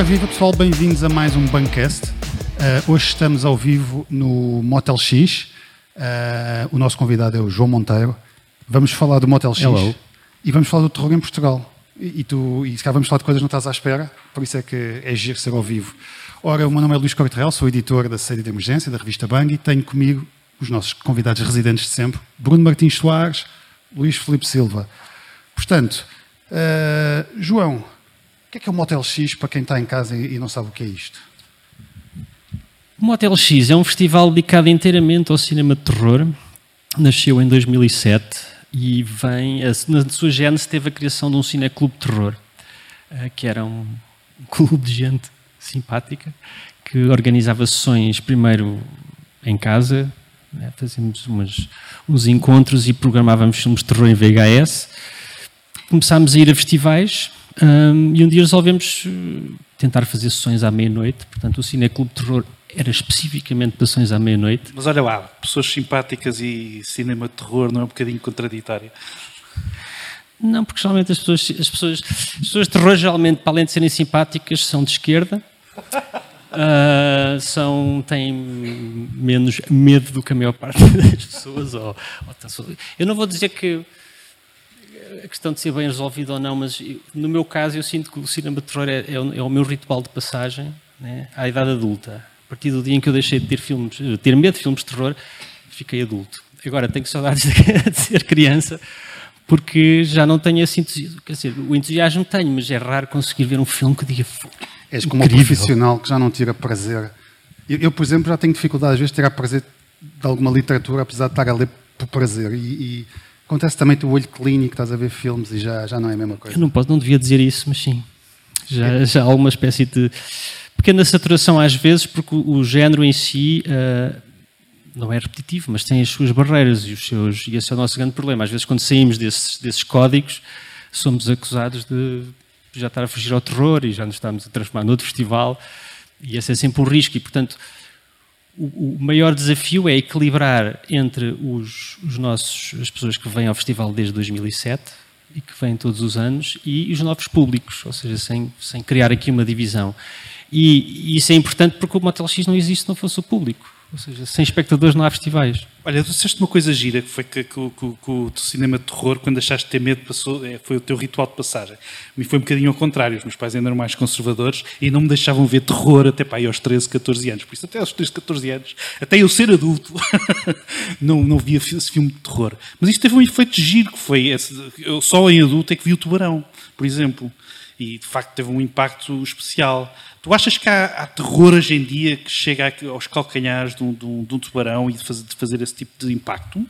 Ora viva pessoal, bem-vindos a mais um Bancast. Uh, hoje estamos ao vivo no Motel X. Uh, o nosso convidado é o João Monteiro. Vamos falar do Motel X Hello. e vamos falar do terror em Portugal. E, e tu, e se calhar vamos falar de coisas que não estás à espera, por isso é que é giro ser ao vivo. Ora, o meu nome é Luís Correal, sou editor da série de emergência da revista Bang e tenho comigo os nossos convidados residentes de sempre, Bruno Martins Soares, Luís Felipe Silva. Portanto, uh, João, o que é que é o Motel X para quem está em casa e, não sabe o que é isto? O Motel X é um festival dedicado inteiramente ao cinema de terror. Nasceu em 2007 e vem, na sua gênese teve a criação de um cineclube de terror, eh, que era um clube de gente simpática que organizava sessões primeiro em casa, né, fazíamos umas, uns encontros e programávamos filmes de terror em VHS. Começámos a ir a festivais hum, e um dia resolvemos eh, tentar fazer sessões à meia-noite. Portanto, o Cineclube Terror era especificamente para sessões à meia-noite. Mas olha lá, pessoas simpáticas e cinema de terror não é um bocadinho contraditório? Não, porque geralmente as pessoas, as pessoas, as pessoas de terror, geralmente, para além de serem simpáticas, são de esquerda. Ah, são, têm menos medo do que a maior parte das pessoas. Ou, ou eu não vou dizer que a questão de ser bem resolvido ou não, mas eu- no meu caso eu sinto que o cinema de terror é, é o, é o meu ritual de passagem né, à idade adulta. A partir do dia em que eu deixei de ter, filmes, de ter medo de filmes de terror, fiquei adulto. Agora tenho saudades de ser criança porque já não tenho esse entusiasmo. Quer dizer, o entusiasmo tenho, mas é raro conseguir ver um filme que diga "Fogo, És como um incrível." profissional que já não tira prazer. Eu, eu, por exemplo, já tenho dificuldade às vezes de tirar prazer de alguma literatura, apesar de estar a ler por prazer. E, e acontece também o olho clínico, estás a ver filmes e já, já não é a mesma coisa. Eu não, posso, não devia dizer isso, mas sim. Já, já há uma espécie de pequena saturação às vezes, porque o, o género em si ah, não é repetitivo, mas tem as suas barreiras e, os seus, e esse é o nosso grande problema. Às vezes, quando saímos desses, desses códigos, somos acusados de já estar a fugir ao terror e já nos estamos a transformar noutro festival, e esse é sempre um risco. E, portanto, o, o maior desafio é equilibrar entre os, os nossos, as pessoas que vêm ao festival desde 2007 e que vêm todos os anos e os novos públicos, ou seja, sem, sem criar aqui uma divisão. E, e isso é importante porque o Motel X não existe se não fosse o público. Ou seja, sem espectadores não há festivais. Olha, tu disseste uma coisa gira, que foi que, que, que que o cinema de terror, quando deixaste de ter medo, passou, é, foi o teu ritual de passagem. Me foi um bocadinho ao contrário, os meus pais ainda eram mais conservadores e não me deixavam ver terror até para aí aos 13, 14 anos. Por isso, até aos 13, 14 anos, até eu ser adulto, não, não via esse filme de terror. Mas isto teve um efeito giro, que foi, esse, eu só em adulto é que vi o Tubarão, por exemplo. E, de facto, teve um impacto especial. Tu achas que há, há terror hoje em dia que chega aos calcanhares de um, de um- de um tubarão e de fazer, de fazer esse tipo de impacto?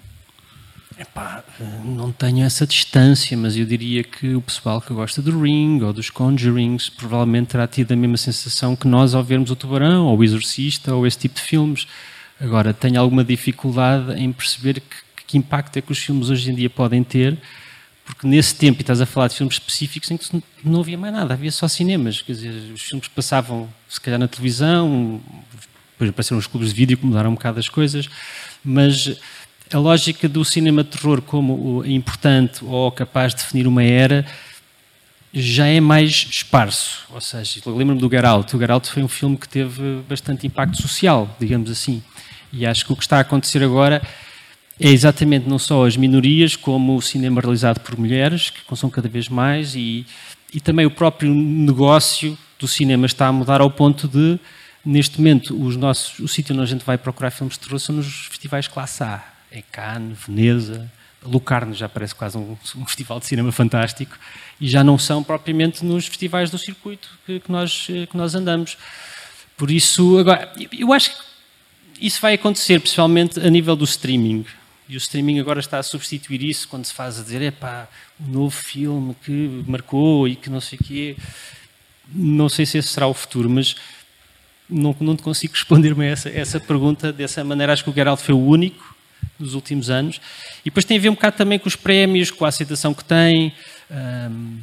Epá, não tenho essa distância, mas eu diria que o pessoal que gosta do Ring ou dos Conjurings provavelmente terá tido a mesma sensação que nós ao vermos o Tubarão, ou o Exorcista, ou esse tipo de filmes. Agora, tenho alguma dificuldade em perceber que, que impacto é que os filmes hoje em dia podem ter, porque nesse tempo, e estás a falar de filmes específicos em que não havia mais nada, havia só cinemas, quer dizer, os filmes passavam se calhar na televisão, depois apareceram os clubes de vídeo que mudaram um bocado as coisas, mas a lógica do cinema de terror como o importante ou capaz de definir uma era já é mais esparso. Ou seja, lembro-me do Get Out. O Get Out foi um filme que teve bastante impacto social, digamos assim. E acho que o que está a acontecer agora é exatamente não só as minorias, como o cinema realizado por mulheres, que são cada vez mais, e, e também o próprio negócio do cinema está a mudar ao ponto de, neste momento, os nossos, o sítio onde a gente vai procurar filmes de terror são nos festivais classe A. É Cannes, Veneza, Lucarno já parece quase um, um festival de cinema fantástico, e já não são propriamente nos festivais do circuito que, que nós, que nós andamos. Por isso, agora, eu acho que isso vai acontecer, principalmente a nível do streaming. E o streaming agora está a substituir isso quando se faz a dizer, epá, um novo filme que marcou e que não sei o quê. Não sei se esse será o futuro, mas não, não consigo responder-me essa, essa pergunta dessa maneira. Acho que o Geralt foi o único nos últimos anos. E depois tem a ver um bocado também com os prémios, com a aceitação que tem. Ahm,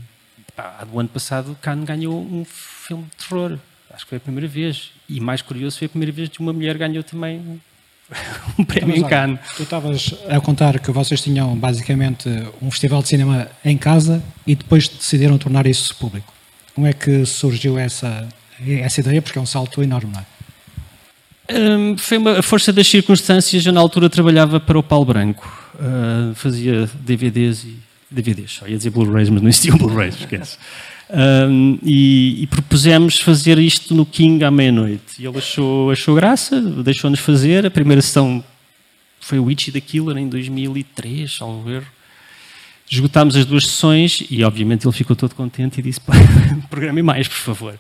pá, do ano passado, o Cannes ganhou um filme de terror. Acho que foi a primeira vez. E mais curioso, foi a primeira vez que uma mulher ganhou também um prémio Mas em Cannes. Tu estavas a contar que vocês tinham basicamente um festival de cinema em casa e depois decidiram tornar isso público. Como é que surgiu essa, essa ideia, porque é um salto enorme, não é? Um, foi uma, a força das circunstâncias. Eu, na altura, trabalhava para o Paulo Branco. Uh, fazia DVDs e. DVDs, só ia dizer Blu-rays, mas não existiam Blu-rays, esquece. Um, e, e, propusemos fazer isto no King à meia-noite. E ele achou, achou graça, deixou-nos fazer. A primeira sessão foi o Itchy da Killer em 2003, ao ver. Esgotámos as duas sessões e, obviamente, ele ficou todo contente e disse: programe mais, por favor.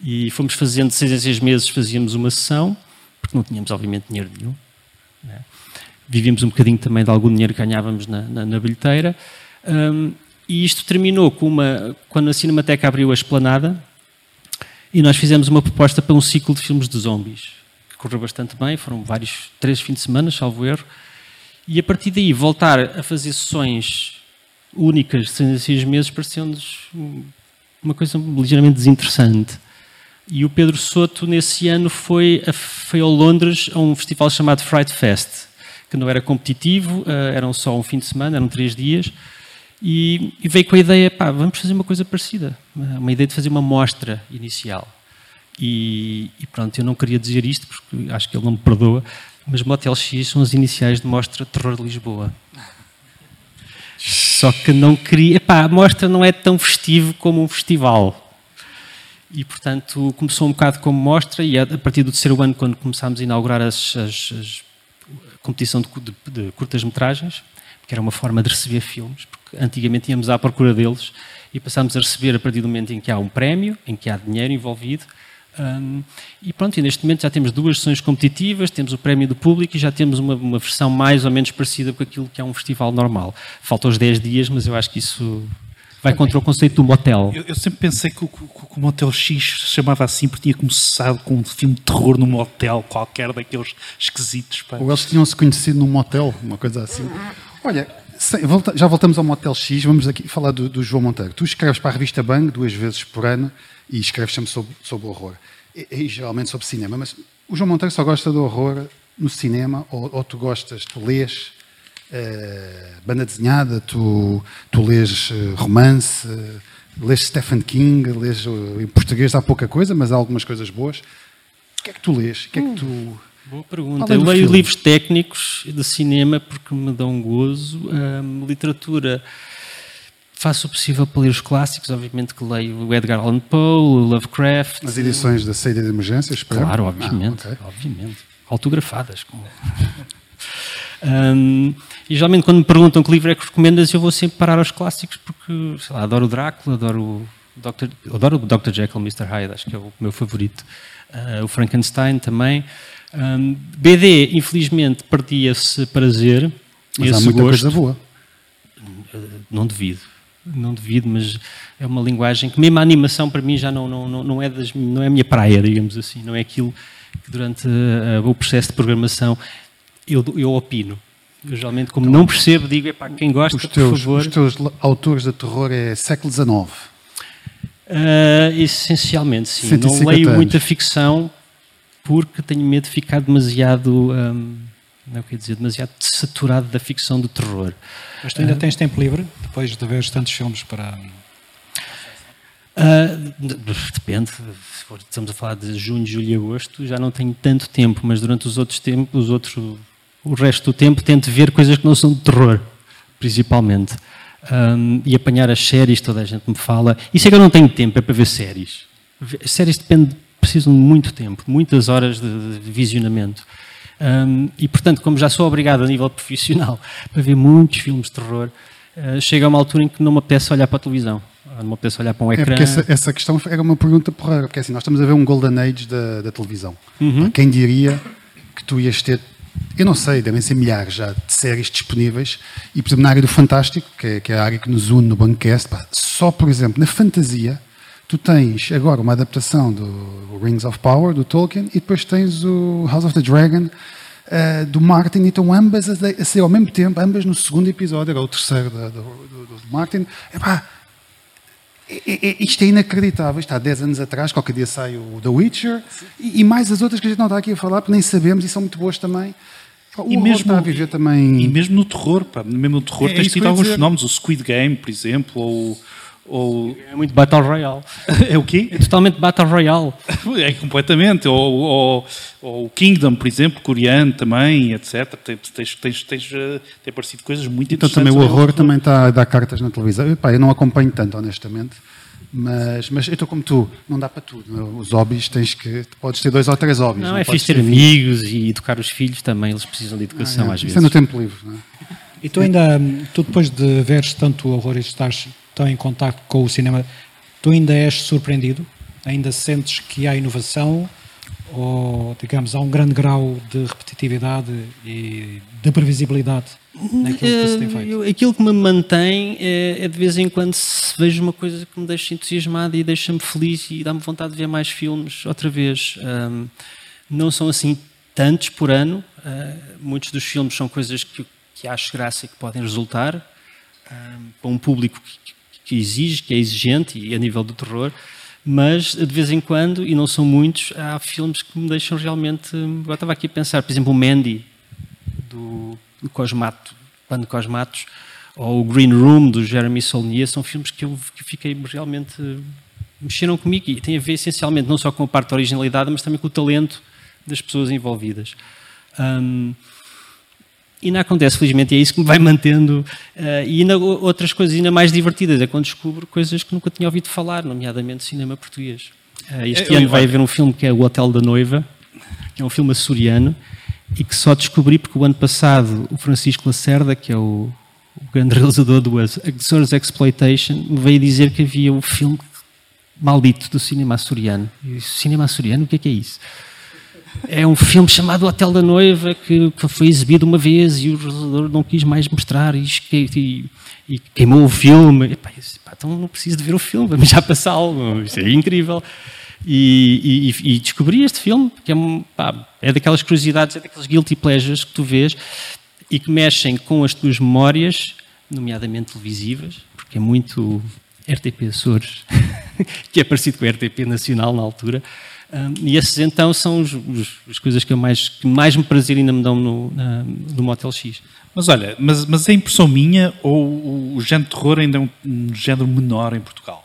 E fomos fazendo seis em seis meses, fazíamos uma sessão, porque não tínhamos, obviamente, dinheiro nenhum. Né? Vivíamos um bocadinho também de algum dinheiro que ganhávamos na, na, na bilheteira. Um, e isto terminou com uma, quando a Cinemateca abriu a esplanada e nós fizemos uma proposta para um ciclo de filmes de zombies, que correu bastante bem, foram vários, três fins de semana, salvo erro, e a partir daí voltar a fazer sessões únicas de seis meses pareceu-nos uma coisa ligeiramente desinteressante. E o Pedro Soto, nesse ano, foi, a, foi Londres a um festival chamado Fright Fest, que não era competitivo, uh, eram só um fim de semana, eram três dias, e, e, veio com a ideia, pá, vamos fazer uma coisa parecida, uma ideia de fazer uma mostra inicial. E, e, pronto, eu não queria dizer isto porque acho que ele não me perdoa, mas Motel X são as iniciais de Mostra Terror de Lisboa. Só que não queria, epá, a mostra não é tão festivo como um festival. E, portanto, começou um bocado como mostra, e a partir do terceiro ano, quando começámos a inaugurar as, as, as competição de, de, de curtas-metragens, que era uma forma de receber filmes, porque antigamente íamos à procura deles e passámos a receber a partir do momento em que há um prémio, em que há dinheiro envolvido. Um, e pronto, e neste momento já temos duas sessões competitivas, temos o prémio do público e já temos uma, uma versão mais ou menos parecida com aquilo que é um festival normal. Faltam os 10 dias, mas eu acho que isso vai contra o conceito do motel. Eu, eu sempre pensei que o, que, que o, Motel X se chamava assim porque tinha começado com um filme de terror num motel qualquer daqueles esquisitos. Pá. Ou eles tinham-se conhecido num motel, uma coisa assim. Olha, já voltamos ao Motel X, vamos aqui falar do, do, João Monteiro. Tu escreves para a revista Bang duas vezes por ano e escreves sempre sobre, sobre horror. E, e, geralmente sobre cinema, mas o João Monteiro só gosta do horror no cinema ou, ou tu gostas, tu lês uh, banda desenhada, tu, tu lês uh, romance, uh, lês Stephen King, lês em português há pouca coisa, mas há algumas coisas boas. O que é que tu lês? O que é que tu Boa pergunta. Eu leio filme. livros técnicos de cinema porque me dão gozo. Um, literatura, faço o possível para ler os clássicos. Obviamente que leio o Edgar Allan Poe, o Lovecraft. As edições da saída de emergência, espero. Claro, obviamente. Ah, okay. obviamente. Autografadas. um, e geralmente quando me perguntam que livro é que recomendas, eu vou sempre parar aos clássicos porque, sei lá, adoro o Drácula, adoro o Dr. Adoro o Dr. Jekyll, Mr. Hyde, acho que é o meu favorito. Uh, o Frankenstein também. Um, BD, infelizmente, perdia-se prazer. Mas há muita gosto. coisa boa. Não devido. Não devido, mas é uma linguagem que mesmo a animação para mim já não, não, não, é, das, não é a minha praia, digamos assim. Não é aquilo que durante uh, o processo de programação eu, eu opino. Eu geralmente, como então, não percebo, digo, epá, quem gosta, os teus, por favor... Os teus autores de terror é século XIX? Uh, essencialmente, sim. Não leio anos. muita ficção porque tenho medo de ficar demasiado. Um, não quer dizer, demasiado saturado da ficção do terror. Mas tu ainda uh, tens tempo livre, depois de ver tantos filmes para. Uh, depende, estamos a falar de junho, julho e agosto, já não tenho tanto tempo, mas durante os outros tempos, os outros, o resto do tempo, tento ver coisas que não são de terror, principalmente. Um, e apanhar as séries, toda a gente me fala. Isso é que eu não tenho tempo, é para ver séries. Séries depende precisam de muito tempo, muitas horas de, de visionamento. Um, e, portanto, como já sou obrigado a nível profissional para ver muitos filmes de terror, uh, chega a uma altura em que não me apetece olhar para a televisão, não me apetece olhar para um é ecrã. É essa, essa, questão era uma pergunta porreira, porque assim, nós estamos a ver um golden age da, da televisão. Uhum. Quem diria que tu ias ter, eu não sei, devem ser milhares já de séries disponíveis, e por exemplo na área do fantástico, que é, que é a área que nos une no Bancast, só por exemplo na fantasia, tu tens agora uma adaptação do Rings of Power, do Tolkien, e depois tens o House of the Dragon, uh, do Martin, e estão ambas a, a ser ao mesmo tempo, ambas no segundo episódio, ou o terceiro do, do, do, do Martin. Epá, é, é, isto é inacreditável. Isto há 10 anos atrás, qualquer dia sai o The Witcher, e, e, mais as outras que a gente não está aqui a falar, porque nem sabemos, e são muito boas também. O e mesmo está a viver também. E mesmo no terror, pá, mesmo no terror é, tens tido alguns fenómenos, o Squid Game, por exemplo, ou ou É muito Battle Royale. é o quê? É totalmente Battle Royale. É completamente. Ou, ou, ou o Kingdom, por exemplo, coreano também, etc. Tens, tens, tens, tens, eh, tem aparecido coisas muito Então interessantes. também o ao horror também está a dar cartas na televisão. Epá, eu não acompanho tanto, honestamente. Mas, mas eu estou como tu, não dá para tudo. não é? Os hobbies tens que. Podes ter dois ou três hobbies. Não, é podes fixe ter amigos e educar os filhos também, eles precisam de educação Ah, é. às Isso vezes. é no tempo livre. Não é? E tu ainda, tu depois de veres tanto o horror e estás tão em contato com o cinema, tu ainda és surpreendido? Ainda sentes que há inovação? Ou, digamos, há um grande grau de repetitividade e de previsibilidade naquilo que se tem Eh, feito? eu- aquilo que me mantém é, é de vez em quando se vejo uma coisa que me deixa entusiasmado e deixa-me feliz e dá-me vontade de ver mais filmes outra vez. Ahm, não são assim tantos por ano. ah, muitos dos filmes são coisas que, que acho graça e que podem resultar ahm, para um público que, que exige, que é exigente e a nível do terror. Mas de vez em quando, e não são muitos, há filmes que me deixam realmente. Agora estava aqui a pensar, por exemplo, o Mandy, do, do Cosmato, Pano Cosmatos, ou o Green Room, do Jeremy Saulnier, são filmes que eu que fiquei realmente. mexeram comigo e tem a ver essencialmente não só com a parte da originalidade, mas também com o talento das pessoas envolvidas. Hum, e não acontece, felizmente, e é isso que me vai mantendo. eh, e ainda outras coisas ainda mais divertidas, é quando descubro coisas que nunca tinha ouvido falar, nomeadamente cinema português. Eh, este Eu- ano eu- vai haver um filme que é O Hotel da Noiva, que é um filme açoriano, e que só descobri porque o ano passado o Francisco Lacerda, que é o, o grande realizador do Exor's Exploitation, me veio dizer que havia o filme maldito do cinema açoriano. E cinema açoriano, o que é que é isso? É um filme chamado Hotel da Noiva que, que foi exibido uma vez e o realizador não quis mais mostrar e, e- e queimou o filme. E, pá, disse, pá, então não preciso de ver o filme, vamos já passá-lo. Isso é incrível. E, e- descobri este filme, que é, pá, é daquelas curiosidades, é daqueles guilty pleasures que tu vês e que mexem com as tuas memórias, nomeadamente televisivas, porque é muito RTP Açores, que é parecido com a RTP Nacional na altura. Um, e esses então são os, os- as coisas que, mais, que mais me prazer ainda me dão no, na- no Motel X. Mas olha, mas, mas é impressão minha ou o, o género de terror ainda é um, um género menor em Portugal?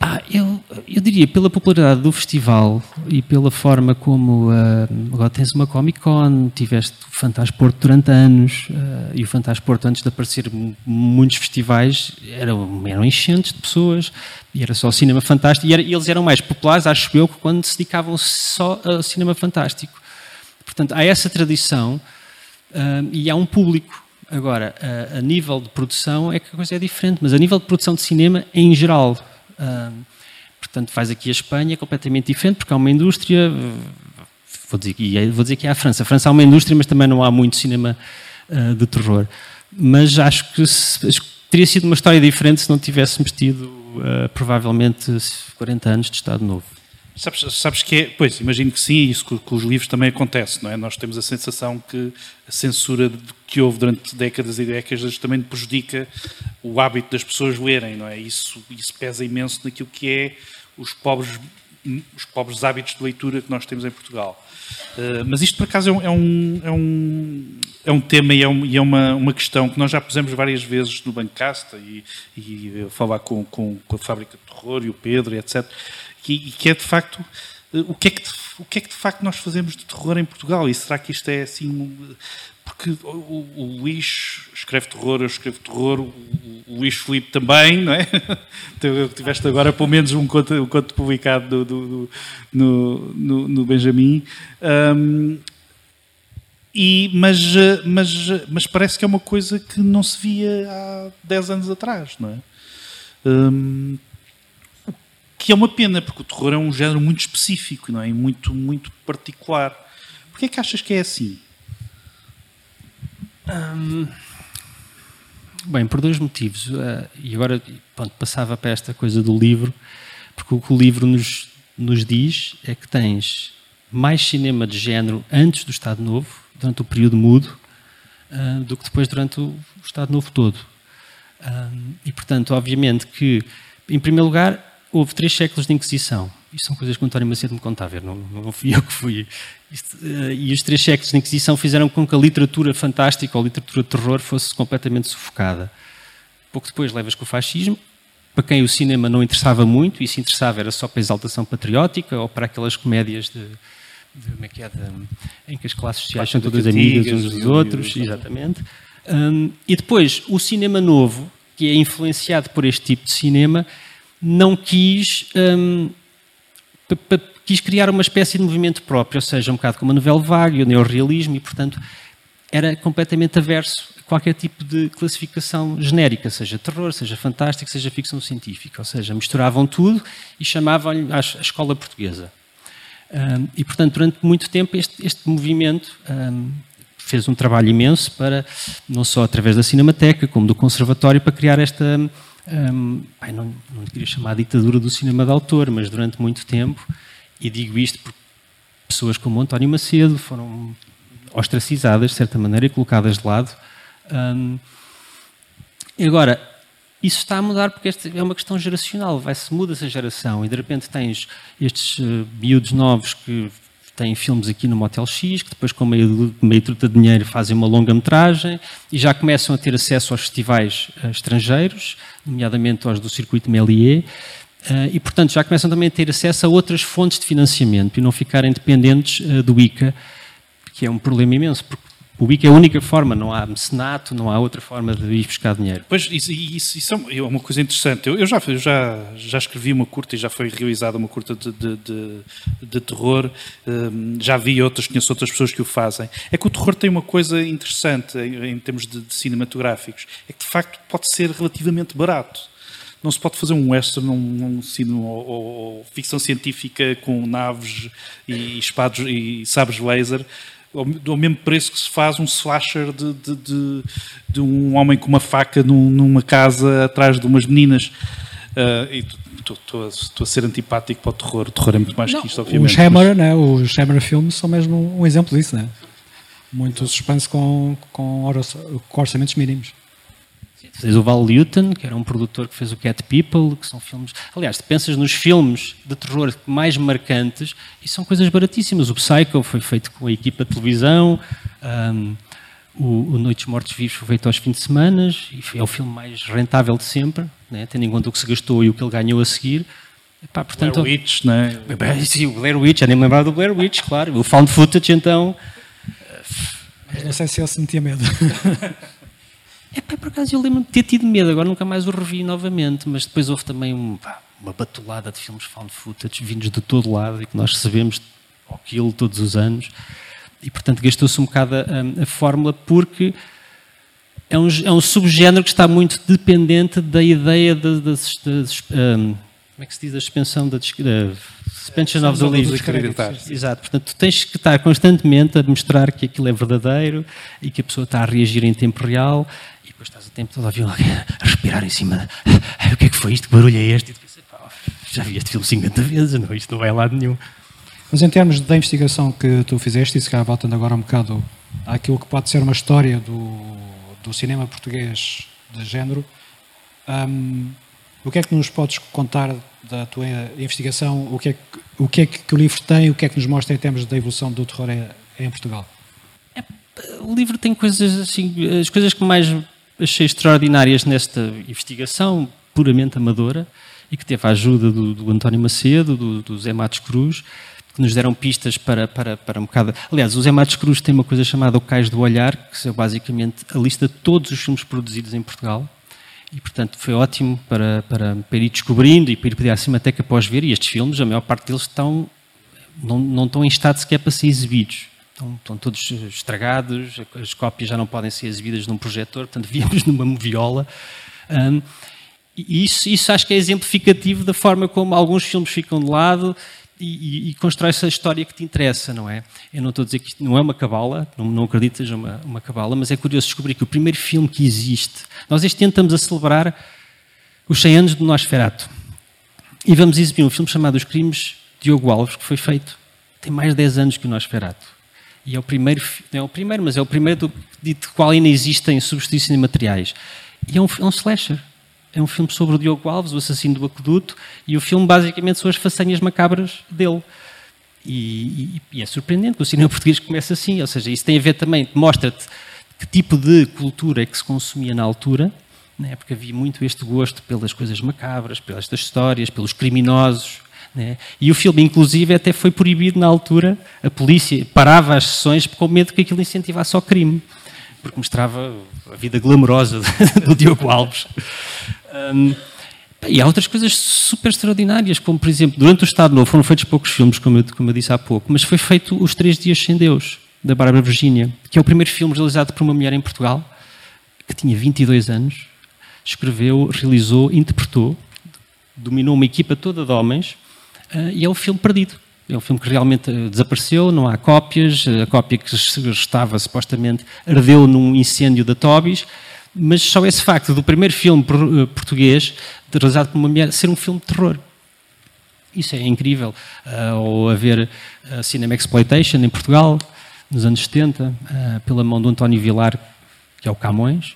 Epá, eu, eu diria, pela popularidade do festival e pela forma como ah, agora tens uma Comic Con, tiveste o Fantasporto durante anos ah, e o Fantasporto antes de aparecer muitos festivais eram, eram enchentes de pessoas e era só cinema fantástico e, era- e eles eram mais populares, acho eu, que quando se dedicavam só a cinema fantástico. Portanto, há essa tradição ah, e há um público. Agora, a nível de produção é que a coisa é diferente, mas a nível de produção de cinema em geral. Portanto, faz aqui a Espanha é completamente diferente, porque há uma indústria. Vou dizer, aí vou dizer que há a França. A França há uma indústria, mas também não há muito cinema ah, de terror. Mas acho que se- acho que teria sido uma história diferente se não tivéssemos tido, ah, provavelmente, 40 anos de Estado Novo. Sabes, sabes que é, pois, imagino que sim, isso com, os livros também acontece, não é? Nós temos a sensação que a censura que houve durante décadas e décadas também prejudica o hábito das pessoas lerem, não é? Isso, isso pesa imenso naquilo que é os pobres, os pobres hábitos de leitura que nós temos em Portugal. Uh, mas isto, por acaso, é um, é um, é um, é um tema e é, um- e é uma, uma questão que nós já pusemos várias vezes no Bancasta e, e falar com, com, com a Fábrica de Terror e o Pedro e etc. Que, que é, de facto, uh, o que é que, o que é que de facto nós fazemos de terror em Portugal? E será que isto é assim... um- Porque o, o- Luís escreve terror, eu escrevo terror, o, o- Luís Filipe também, não é? Tiveste agora pelo menos um conto, um conto publicado do- do- do- no, no, no Benjamin. Ahm, e, mas, eh, mas, eh, mas parece que é uma coisa que não se via há 10 anos atrás, não é? O que é uma pena, porque o terror é um género muito específico, não é? Muito, muito particular. Porquê é que achas que é assim? Bem, por dois motivos. Eh, e agora pronto, passava para esta coisa do livro, porque o que o livro nos, nos diz é que tens mais cinema de género antes do Estado Novo, durante o período mudo, ah, do que depois durante o, Estado Novo todo. Ah, e, portanto, obviamente que, em primeiro lugar, houve três séculos de Inquisição. Isto são coisas que o António Macedo me contava, não, não fui eu que fui. Isto, eh, e os três séculos de Inquisição fizeram com que a literatura fantástica ou a literatura de terror fosse completamente sufocada. pouco depois levas com o fascismo, para quem o cinema não interessava muito, e se interessava era só para a exaltação patriótica ou para aquelas comédias de, de é que é, de, em que as classes sociais são todas amigas uns dos outros, exatamente. Um, e depois, o cinema novo, que é influenciado por este tipo de cinema, não quis, um, quis criar uma espécie de movimento próprio, ou seja, um bocado como a novela vaga, o neorrealismo, e, portanto, era completamente averso a qualquer tipo de classificação genérica, seja terror, seja fantástico, seja ficção científica. Ou seja, misturavam tudo e chamavam-lhe a escola portuguesa. Um, e, portanto, durante muito tempo, este, este movimento um, fez um trabalho imenso para, não só através da Cinemateca, como do Conservatório, para criar esta. Um, não, não queria chamar a ditadura do cinema de autor, mas durante muito tempo, e digo isto porque pessoas como António Macedo foram ostracizadas, de certa maneira, e colocadas de lado. Um, e agora, isso está a mudar porque é uma questão geracional, vai-se muda-se a geração e de repente tens estes uh, miúdos novos que têm filmes aqui no Motel X, que depois com meio, meio truta de dinheiro fazem uma longa-metragem e já começam a ter acesso aos festivais uh, estrangeiros, nomeadamente aos do circuito Méliès, uh, e portanto já começam também a ter acesso a outras fontes de financiamento e não ficarem dependentes uh, do ICA, que é um problema imenso, porque o BIC é a única forma, não há mecenato, não há outra forma de ir buscar dinheiro. Pois, isso, isso, isso é uma coisa interessante. Eu, eu, já, eu já, já escrevi uma curta e já foi realizada uma curta de, de, de, de terror. Um, já vi outras, conheço outras pessoas que o fazem. É que o terror tem uma coisa interessante em, em termos de, cinematográficos. É que, de facto, pode ser relativamente barato. Não se pode fazer um western, um, um ou, ou, ficção científica com naves e espados e sabres laser ao mesmo preço que se faz um slasher de, de, de, de um homem com uma faca num, numa casa atrás de umas meninas. Uh, estou a ser antipático para o terror. O terror é muito mais não, que isto, obviamente. Os Hammer, mas... né, os Hammer filmes são mesmo um exemplo disso, né? Muito suspense com, com, com orçamentos mínimos. Tens o Val Newton, que era um produtor que fez o Cat People, que são filmes. Aliás, tu pensas nos filmes de terror mais marcantes e são coisas baratíssimas. O Psycho foi feito com a equipa de televisão, um, o, o Noites Mortos Vivos foi feito aos fins de semana e é o filme mais rentável de sempre, né? tendo em conta o que se gastou e o que ele ganhou a seguir. Epá, portanto, Blair Witch, não é? Sim, o Blair Witch, já nem me lembrava do Blair Witch, claro. O Found Footage, então. Mas não sei se ele sentia medo. É pá, por acaso eu lembro-me de ter tido medo, agora nunca mais o revi novamente, mas depois houve também um, pá, uma batulada de filmes found footage vindos de todo lado e que nós recebemos ao quilo todos os anos. E portanto gastou-se um bocado a, a, fórmula porque é um, é um subgénero que está muito dependente da ideia das, das, das um, como é que se diz? A suspensão da, da suspension of the belief. Exato, portanto tu tens que estar constantemente a mostrar que aquilo é verdadeiro e que a pessoa está a reagir em tempo real depois estás o tempo todo a ouvir a respirar em cima. O que é que foi isto? Que barulho é este? Pensei, já vi este filme 50 vezes, não, isto não vai a lado nenhum. Mas em termos da investigação que tu fizeste, e se calhar voltando agora um bocado àquilo que pode ser uma história do, do cinema português de género, um, o que é que nos podes contar da tua investigação? O que é que o, que é que o livro tem? O que é que nos mostra em termos da evolução do terror em, em Portugal? É, o livro tem coisas assim, as coisas que mais achei extraordinárias nesta investigação puramente amadora e que teve a ajuda do, do António Macedo, do, do, Zé Matos Cruz, que nos deram pistas para, para, para um bocado. Aliás, o Zé Matos Cruz tem uma coisa chamada o Cais do Olhar, que é basicamente a lista de todos os filmes produzidos em Portugal. E, portanto, foi ótimo para, para, para ir descobrindo e para ir pedir à Cinemateca após ver. E estes filmes, a maior parte deles estão, não, não estão em estado sequer para ser exibidos. Estão, estão, todos estragados, as cópias já não podem ser exibidas num projetor, portanto, víamos numa moviola. Um, e isso, isso acho que é exemplificativo da forma como alguns filmes ficam de lado e, e, e constrói-se a história que te interessa, não é? Eu não estou a dizer que isto não é uma cabala, não, não acredito que seja uma, uma cabala, mas é curioso descobrir que o primeiro filme que existe, nós este ano estamos a celebrar os 100 anos do Nosferatu. E vamos exibir um filme chamado Os Crimes de Diogo Alves, que foi feito, tem mais de 10 anos que o Nosferatu. E é o primeiro, não é o primeiro, mas é o primeiro do, de qual ainda existem substituições de materiais. E é um, é um slasher. É um filme sobre o Diogo Alves, o assassino do aqueduto, e o filme basicamente são as façanhas macabras dele. E, e, e, é surpreendente que o cinema português comece assim, ou seja, isso tem a ver também, mostra-te que tipo de cultura é que se consumia na altura, né? porque havia muito este gosto pelas coisas macabras, pelas histórias, pelos criminosos. Né? E o filme, inclusive, até foi proibido na altura. A polícia parava as sessões com medo que aquilo incentivasse ao crime, porque mostrava a vida glamourosa do Diogo Alves. Um, e há outras coisas super extraordinárias, como, por exemplo, durante o Estado Novo foram feitos poucos filmes, como eu, como eu disse há pouco, mas foi feito Os Três Dias Sem Deus, da Bárbara Virginia, que é o primeiro filme realizado por uma mulher em Portugal, que tinha 22 anos, escreveu, realizou, interpretou, dominou uma equipa toda de homens, e é um filme perdido. É um filme que realmente eh, desapareceu, não há cópias, a cópia que estava supostamente ardeu num incêndio da Tobis, mas só esse facto do primeiro filme português, realizado por uma mulher, ser um filme de terror. Isso é incrível. Ou haver uh, Cinema Exploitation em Portugal, nos anos 70, uh, pela mão do António Vilar, que é o Camões,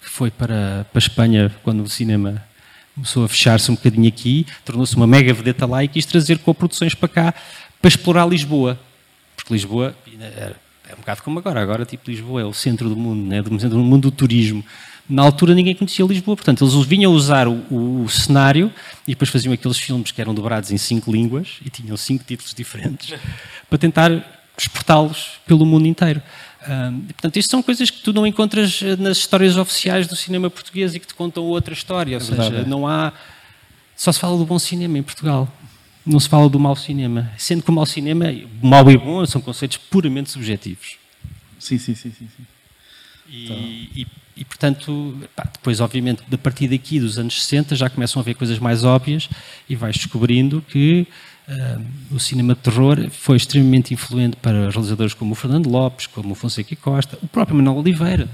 que foi para, para a Espanha quando o cinema começou a fechar-se um bocadinho aqui, tornou-se uma mega vedeta lá e quis trazer co-produções para cá para explorar Lisboa. Porque Lisboa é, é um bocado como agora. Agora, tipo, Lisboa é o centro do mundo, né? do, do mundo do turismo. Na altura ninguém conhecia Lisboa, portanto eles vinham usar o, o, o, cenário e depois faziam aqueles filmes que eram dobrados em cinco línguas e tinham cinco títulos diferentes para tentar exportá-los pelo mundo inteiro. Um, portanto, isto são coisas que tu não encontras eh, nas histórias oficiais do cinema português e que te contam outra história. Ou é seja, verdade. não há. Só se fala do bom cinema em Portugal. Não se fala do mau cinema. Sendo que o mau cinema, mau e bom, são conceitos puramente subjetivos. Sim, sim, sim. sim, sim. E, então. e, e, portanto, pá, depois, obviamente, a partir daqui dos anos 60 já começam a haver coisas mais óbvias e vais descobrindo que Uh, o cinema de terror foi extremamente influente para realizadores como o Fernando Lopes, como o Fonseca Costa, o próprio Manuel Oliveira,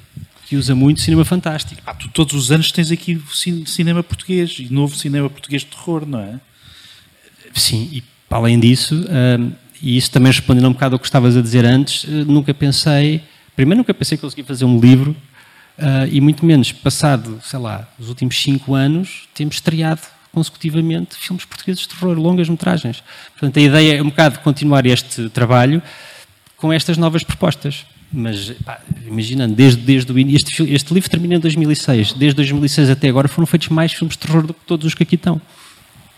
que usa muito cinema fantástico. Ah, tu todos os anos tens aqui cinema português, e novo cinema português de terror, não é? Sim, e além disso, uh, e isso também respondendo um bocado ao que estavas a dizer antes, uh, nunca pensei, primeiro nunca pensei que conseguia fazer um livro, e muito menos, passado, sei lá, os últimos cinco anos, temos estreado consecutivamente filmes portugueses de terror, longas metragens. Portanto, a ideia é um bocado continuar este trabalho com estas novas propostas. Mas, pá, imaginando, desde, desde o este, este livro termina em 2006. Desde 2006 até agora foram feitos mais filmes de terror do que todos os que aqui estão.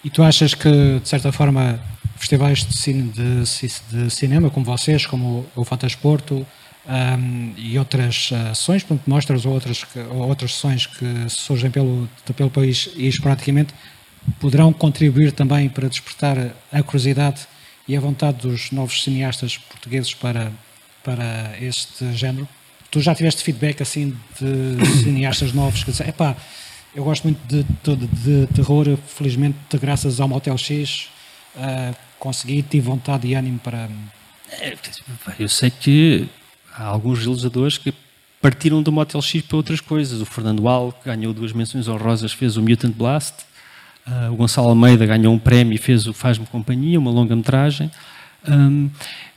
E tu achas que, de certa forma, festivais de, cine, de, de cinema, como vocês, como o Fantasporto, um, e outras ações, portanto, mostras ou outras, ou outras sessões que surgem pelo, pelo país e praticamente poderão contribuir também para despertar a curiosidade e a vontade dos novos cineastas portugueses para, para este género? Tu já tiveste feedback assim de cineastas novos que dizem, epá, eu gosto muito de, de, de terror, felizmente graças ao Motel X uh, consegui, tive vontade e ânimo para... É, eu sei que há alguns realizadores que partiram do Motel X para outras coisas. O Fernando Al, ganhou duas menções honrosas, fez o Mutant Blast. Uh, o Gonçalo Almeida ganhou um prémio e fez o Faz-me Companhia, uma longa-metragem. Um,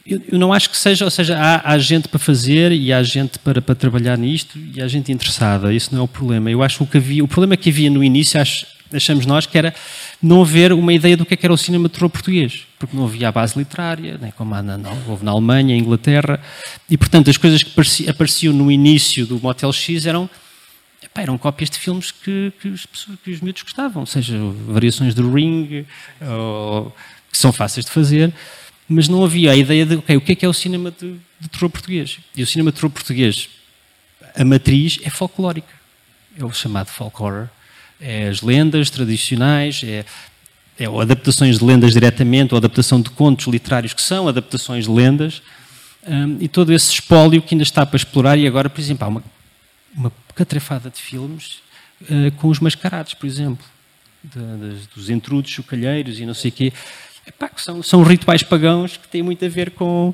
eu, eu, não acho que seja, ou seja, há, há, gente para fazer e há gente para, para trabalhar nisto e há gente interessada, isso não é o problema. Eu acho que havia, o problema que havia no início, acho, achamos nós, que era não haver uma ideia do que, é que era o cinema de terror português, porque não havia a base literária, né, como há na, não, houve na Alemanha, Inglaterra, e portanto as coisas que apareciam no início do Motel X eram Epá, eram cópias de filmes que, que, os, que os miúdos gostavam, seja variações do Ring, ou, que são fáceis de fazer, mas não havia a ideia de okay, o que é que é o cinema de, de terror português. E o cinema de terror português, a matriz é folclórica, é o chamado folk horror. É as lendas tradicionais, é, é ou adaptações de lendas diretamente, ou adaptação de contos literários que são adaptações de lendas, um, e todo esse espólio que ainda está para explorar. E agora, por exemplo, há uma, uma catrefada de filmes uh, com os mascarados, por exemplo, de, de, dos entrudos, chocalheiros e não sei o quê. Epá, que são, são rituais pagãos que têm muito a ver com,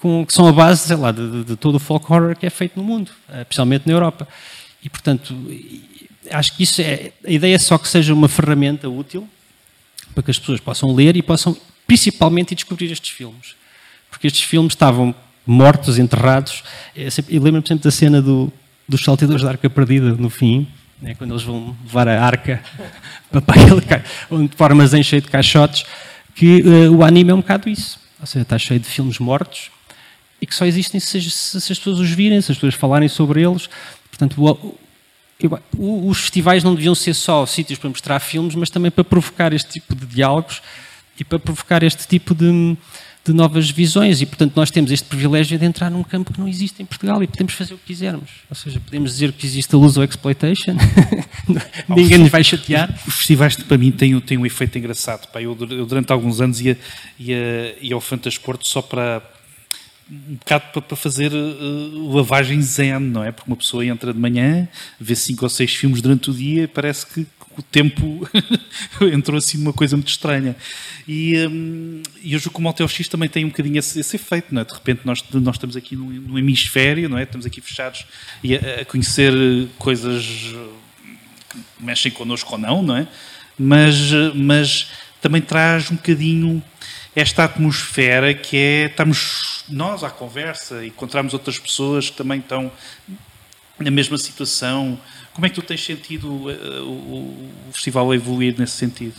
com que são a base, sei lá, de, de, todo o folk horror que é feito no mundo, uh, especialmente na Europa. E, portanto, acho que isso é, a ideia é só que seja uma ferramenta útil para que as pessoas possam ler e possam, principalmente, descobrir estes filmes. Porque estes filmes estavam mortos, enterrados. É e lembro-me sempre da cena do, dos saltadores da Arca Perdida, no fim, né, quando eles vão levar a arca para aquele, de formas em cheio de caixotes, que uh, o anime é um bocado isso. Ou seja, está cheio de filmes mortos e que só existem se, se, se as pessoas os virem, se as pessoas falarem sobre eles. Portanto, o, eu, os festivais não deviam ser só sítios para mostrar filmes, mas também para provocar este tipo de diálogos e para provocar este tipo de, de novas visões. E, portanto, nós temos este privilégio de entrar num campo que não existe em Portugal e podemos fazer o que quisermos. Ou seja, podemos dizer que existe a luz ou exploitation, ninguém nos vai chatear. Os festivais, para mim, têm, têm um efeito engraçado. Pá, eu, eu, durante alguns anos, ia, ia, ia ao Fantasporto só para um bocado para, fazer uh, lavagem zen, não é? Porque uma pessoa entra de manhã, vê cinco ou seis filmes durante o dia e parece que o tempo entrou assim numa coisa muito estranha. E, um, e hoje o Motel X também tem um bocadinho esse, esse, efeito, não é? De repente nós, nós estamos aqui num, num hemisfério, não é? Estamos aqui fechados e a, a, conhecer coisas que mexem connosco ou não, não é? Mas, mas também traz um bocadinho esta atmosfera que é estamos nós à conversa e encontramos outras pessoas que também estão na mesma situação. Como é que tu tens sentido uh, o, o, festival evoluir nesse sentido?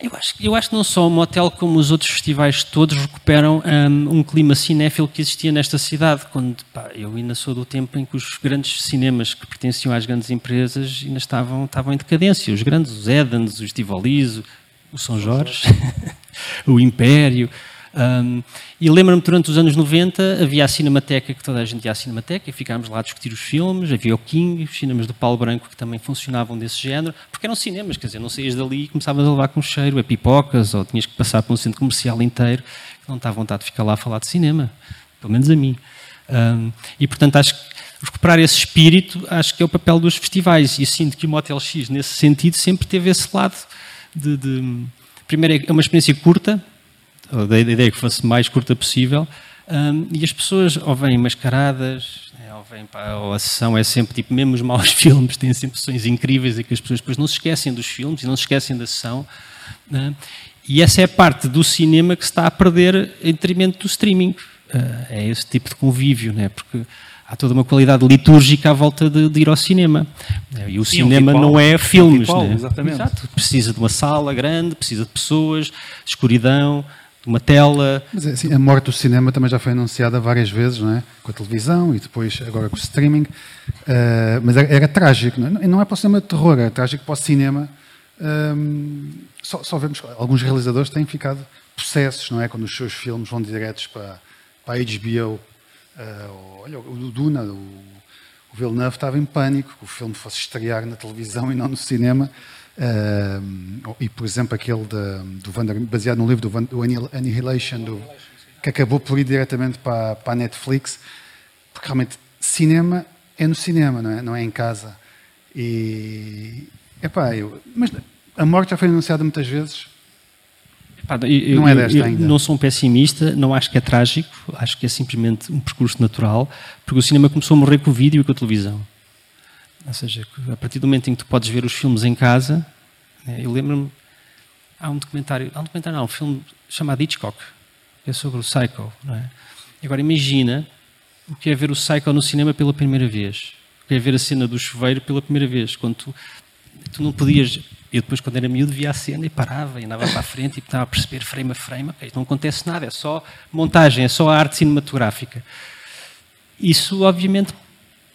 Eu acho, eu acho que não só o motel como os outros festivais todos recuperam um, um clima cinéfilo que existia nesta cidade. Quando pá, eu ainda sou do tempo em que os grandes cinemas que pertenciam às grandes empresas ainda estavam, estavam em decadência. Os grandes, os Edens, os Tivolis, o São Jorge, o Império. Um, e lembro-me durante os anos 90 havia a Cinemateca, que toda a gente ia à Cinemateca, e ficámos lá a discutir os filmes, havia o King, os cinemas do Paulo Branco que também funcionavam desse género, porque eram cinemas, quer dizer, não saías dali e começavas a levar com cheiro a pipocas, ou tinhas que passar por um centro comercial inteiro, que não está à vontade de ficar lá a falar de cinema, pelo menos a mim. Um, e portanto acho que recuperar esse espírito acho que é o papel dos festivais, e sinto que o Motel X, nesse sentido, sempre teve esse lado de, de primeiro é uma experiência curta, da ideia que fosse mais curta possível, um, e as pessoas ou vêm mascaradas, né, ou, vêm para, ou a sessão é sempre tipo, mesmo os maus filmes têm sempre sessões incríveis e que as pessoas depois não se esquecem dos filmes e não se esquecem da sessão. Né? E essa é a parte do cinema que se está a perder em detrimento do streaming. Uh, é esse tipo de convívio, né? porque há toda uma qualidade litúrgica à volta de, de ir ao cinema. E o Sim, cinema um ritual, não é filmes, um ritual, né? Exatamente. Exato. Precisa de uma sala grande, precisa de pessoas, de escuridão, de uma tela. Mas é assim, a morte do cinema também já foi anunciada várias vezes, não é? Com a televisão e depois agora com o streaming. Uh, mas era, era, trágico, não é? não é para o cinema de terror, era trágico para o cinema. Um, só, só, vemos alguns realizadores têm ficado processos, não é? Quando os seus filmes vão diretos para, para a HBO Uh, olha, o Duna, o, o Villeneuve estava em pânico que o filme fosse estrear na televisão e não no cinema. Uh, e, por exemplo, aquele de, do Vander, baseado no livro do, do Annihilation, do, que acabou por ir diretamente para, para a Netflix, porque realmente cinema é no cinema, não é, não é em casa. E, epá, eu, mas a morte já foi anunciada muitas vezes, eu, não é desta eu, ainda. Não sou um pessimista, não acho que é trágico, acho que é simplesmente um percurso natural, porque o cinema começou a morrer com o vídeo e com a televisão. Ou seja, a partir do momento em que tu podes ver os filmes em casa, né, eu lembro-me, há um documentário, há um documentário, não, um filme chamado Hitchcock, que é sobre o Psycho. Não é? Agora imagina o que é ver o Psycho no cinema pela primeira vez, o que é ver a cena do chuveiro pela primeira vez, quando tu, tu não podias eu depois, quando era miúdo, via a cena e parava e andava para a frente e estava a perceber frame a frame. Okay, não acontece nada, é só montagem, é só a arte cinematográfica. Isso, obviamente,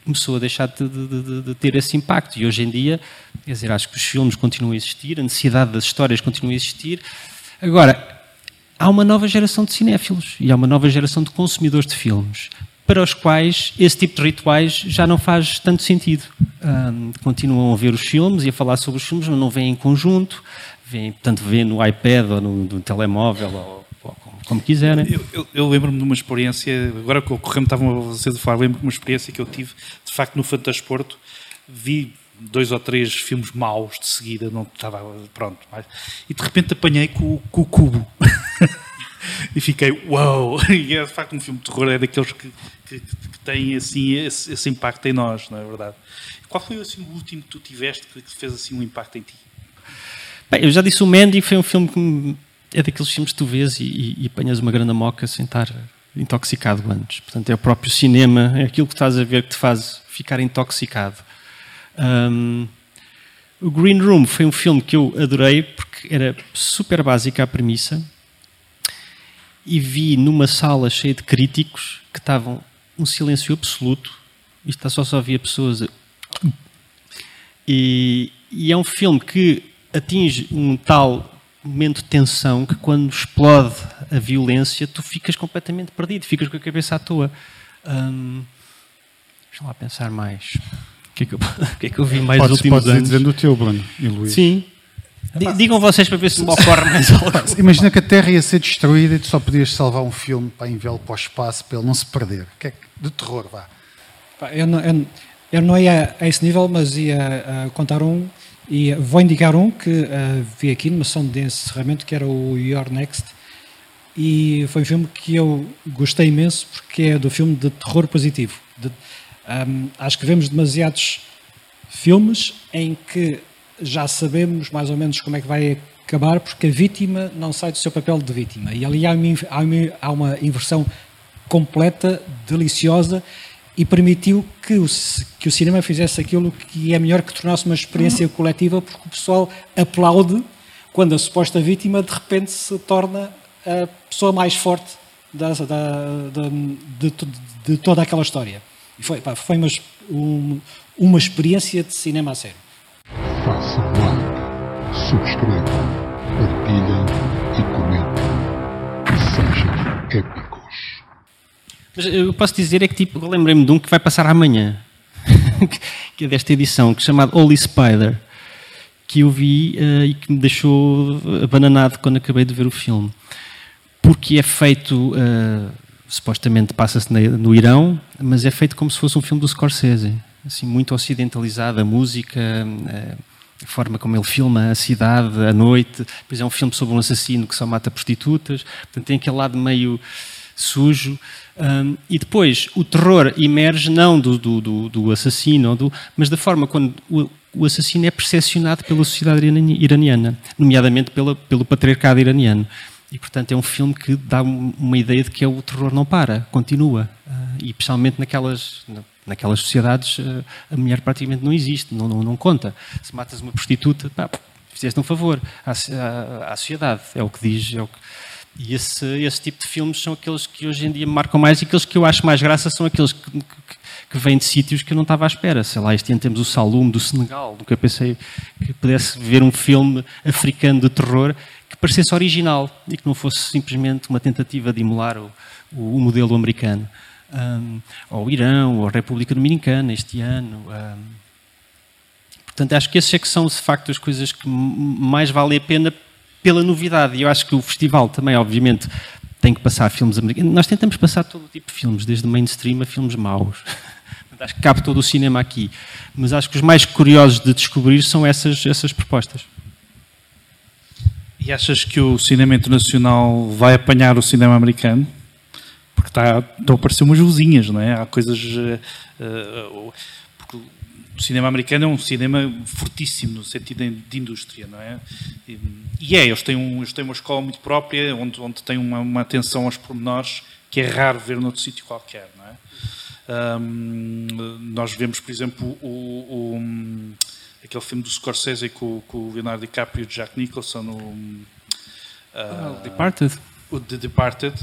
começou a deixar de, de, de, de, ter esse impacto. E hoje em dia, quer dizer, acho que os filmes continuam a existir, a necessidade das histórias continua a existir. Agora, há uma nova geração de cinéfilos e há uma nova geração de consumidores de filmes para os quais esse tipo de rituais já não faz tanto sentido. Um, continuam a ver os filmes e a falar sobre os filmes, mas não vêm em conjunto, vêm, portanto, vêem no iPad ou no, no telemóvel ou, ou como, quiserem. Eu, eu, eu lembro-me de uma experiência, agora que ocorreu-me, estavam vocês a falar, lembro-me de uma experiência que eu tive, de facto, no Fantasporto, vi dois ou três filmes maus de seguida, não estava pronto, mas, e de repente apanhei com, com o cubo. e fiquei, uau! E é de facto um filme de terror, é daqueles que, que, que têm assim, esse, esse, impacto em nós, não é verdade? Qual foi assim, o último que tu tiveste que fez assim um impacto em ti? Bem, eu já disse o Mandy, foi um filme que é daqueles filmes que tu vês e, e, e apanhas uma grande moca sem estar intoxicado antes. Portanto, é o próprio cinema, é aquilo que estás a ver que te faz ficar intoxicado. Um, o Green Room foi um filme que eu adorei porque era super básica a premissa e vi numa sala cheia de críticos que estavam um silêncio absoluto, isto só só havia pessoas a, E, e é um filme que atinge um tal momento de tensão que quando explode a violência tu ficas completamente perdido, ficas com a cabeça à toa. Hum, deixa lá pensar mais. O que é que eu, o que é que eu vi mais Podes, nos últimos anos? dizendo o teu, Bruno e Luís. Sim. Di- Digam vocês para ver se me ocorre mais algo. Imagina que a Terra ia ser destruída e tu só podias salvar um filme para enviá-lo para o espaço para ele não se perder. Que é de terror, vá. Eu não, eu, eu não ia a esse nível, mas ia ah, contar um e vou indicar um que ah, vi aqui numa sessão de encerramento que era o Your Next e foi um filme que eu gostei imenso porque é do filme de terror positivo. De- ahm, acho que vemos demasiados filmes em que já sabemos mais ou menos como é que vai acabar porque a vítima não sai do seu papel de vítima e ali há uma, há uma- inversão completa, deliciosa e permitiu que o, que o cinema fizesse aquilo que é melhor que tornasse uma experiência coletiva porque o pessoal aplaude quando a suposta vítima de repente se torna a pessoa mais forte da, da- da- de, de toda aquela história. E foi, pá, foi uma, um- uma experiência de cinema a sério. Façam like, subscrevam, partilhem e comentem. Sejam épicos. Mas eu posso dizer é que tipo, lembrei-me de um que vai passar amanhã, que é desta edição, que é chamado Holy Spider, que eu vi eh, e que me deixou abananado quando acabei de ver o filme. Porque é feito, eh, supostamente passa-se no Irão, mas é feito como se fosse um filme do Scorsese, assim, muito ocidentalizado, a música, eh, a forma como ele filma a cidade, a noite. Depois é um filme sobre um assassino que só mata prostitutas, portanto tem aquele lado meio sujo. Hum, e depois o terror emerge não do, do, do, assassino, do- mas da forma quando o, o assassino é percepcionado pela sociedade irani- iraniana, nomeadamente pela, pelo patriarcado iraniano. E, portanto, é um filme que dá um- uma ideia de que é o terror não para, continua. Ah, e, especialmente naquelas, na- naquelas sociedades, ah, a mulher praticamente não existe, não, não, não conta. Se matas uma prostituta, pá, fizeste um favor à, à, à sociedade, é o que diz. É o que, e esse, esse tipo de filmes são aqueles que hoje em dia me marcam mais e aqueles que eu acho mais graça são aqueles que, que, que vêm de sítios que eu não estava à espera. Sei lá, este ano temos o Salum do Senegal, nunca pensei que pudesse ver um filme africano de terror que parecesse original e que não fosse simplesmente uma tentativa de emular o, o, o modelo americano. Um, o Irão, ou a República Dominicana este ano. Um, portanto, acho que esses é que são, de facto, as coisas que mais vale a pena pela novidade. E eu acho que o festival também, obviamente, tem que passar filmes americanos. Nós tentamos passar todo o tipo de filmes, desde mainstream a filmes maus. Acho que cabe todo o cinema aqui. Mas acho que os mais curiosos de descobrir são essas, essas propostas. E achas que o cinema internacional vai apanhar o cinema americano? Porque está, estão a aparecer umas luzinhas, não é? Há coisas. eh, porque o cinema americano é um cinema fortíssimo no sentido de, de indústria, não é? E, e é, eles têm, um, eles têm uma escola muito própria, onde, onde têm uma, uma atenção aos pormenores que é raro ver noutro sítio qualquer, não é? Ahm, nós vemos, por exemplo, o, o- aquele filme do Scorsese com, com o Leonardo DiCaprio e o Jack Nicholson, o, ah, Departed. o The Departed.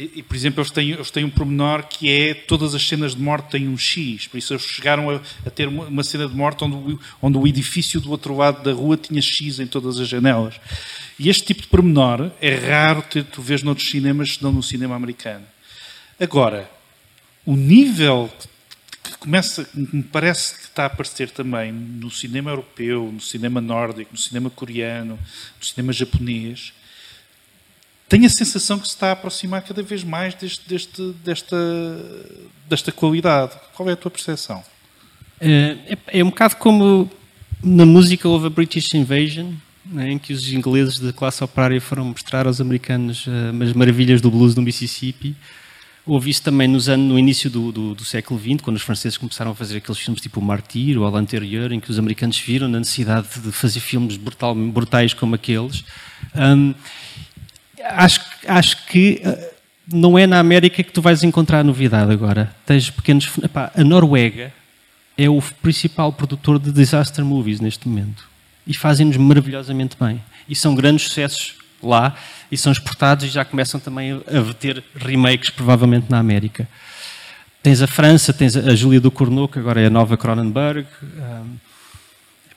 E, e, por exemplo, eles têm, eles têm um pormenor que é todas as cenas de morte têm um X. Por isso eles chegaram a, a ter uma, uma cena de morte onde onde o edifício do outro lado da rua tinha X em todas as janelas. E este tipo de pormenor é raro ter, tu vês noutros cinemas, senão no cinema americano. Agora, o nível que começa, me parece que está a aparecer também no cinema europeu, no cinema nórdico, no cinema coreano, no cinema japonês, tenho a sensação que se está a aproximar cada vez mais deste, deste- desta, desta qualidade. Qual é a tua percepção? É, é- é um bocado como na música houve a British Invasion, né, em que os ingleses da classe operária foram mostrar aos americanos eh, as maravilhas do blues do Mississippi. Houve isso também nos anos, no início do, do- do século XX, quando os franceses começaram a fazer aqueles filmes tipo o Martyr ou a L'Anterior, em que os americanos viram a necessidade de fazer filmes brutal- brutais como aqueles. Hum, acho, acho que eh, não é na América que tu vais encontrar novidade agora. Tens pequenos. epá, a Noruega é o principal produtor de disaster movies neste momento. E fazem-nos maravilhosamente bem. E são grandes sucessos lá e são exportados e já começam também a ter remakes, provavelmente, na América. Tens a França, tens a Júlia do Corneau, que agora é a nova Cronenberg. hum,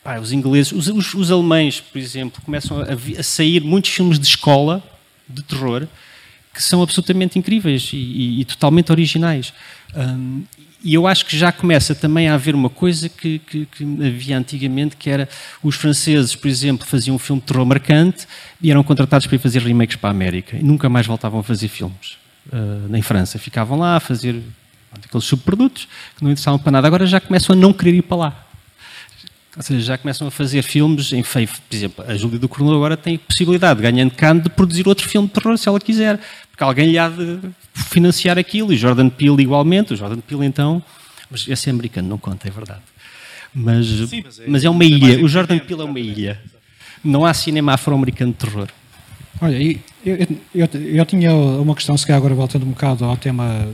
pá, os ingleses, os, os, os, alemães, por exemplo, começam a, a, sair muitos filmes de escola de terror que são absolutamente incríveis e, e, e totalmente originais. Um, e eu acho que já começa também a haver uma coisa que, que, que, havia antigamente, que era os franceses, por exemplo, faziam um filme de terror marcante e eram contratados para ir fazer remakes para a América e nunca mais voltavam a fazer filmes uh, em França. Ficavam lá a fazer aqueles subprodutos que não interessavam para nada. Agora já começam a não querer ir para lá. Ou seja, já começam a fazer filmes em. Por exemplo, a Júlia do Cornel agora tem a possibilidade, ganhando cano, de produzir outro filme de terror, se ela quiser. Porque alguém lhe há de financiar aquilo. E Jordan Peele igualmente. O Jordan Peele, então... Mas esse é americano, não conta, é verdade. Mas, Sim, mas, é, mas é uma é ilha. O Jordan Peele é uma ilha. Não há cinema afro-americano de terror. Olha, eu, eu, eu, tinha uma questão, se calhar agora voltando um bocado ao tema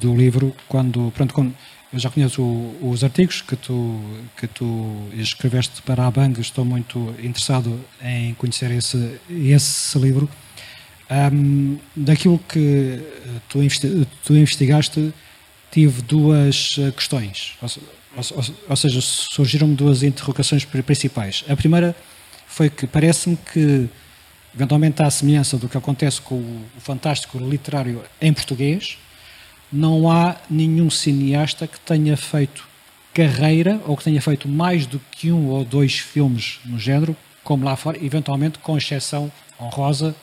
do livro, quando, pronto, quando eu já conheço os artigos que tu, que tu escreveste para a Bang, estou muito interessado em conhecer esse, esse livro. Um, daquilo que tu, tu investigaste, tive duas questões, ou, ou, ou seja, surgiram-me duas interrogações principais. A primeira foi que parece-me que, eventualmente, à semelhança do que acontece com o fantástico literário em português, não há nenhum cineasta que tenha feito carreira ou que tenha feito mais do que um ou dois filmes no género, como lá fora, eventualmente com exceção honrosa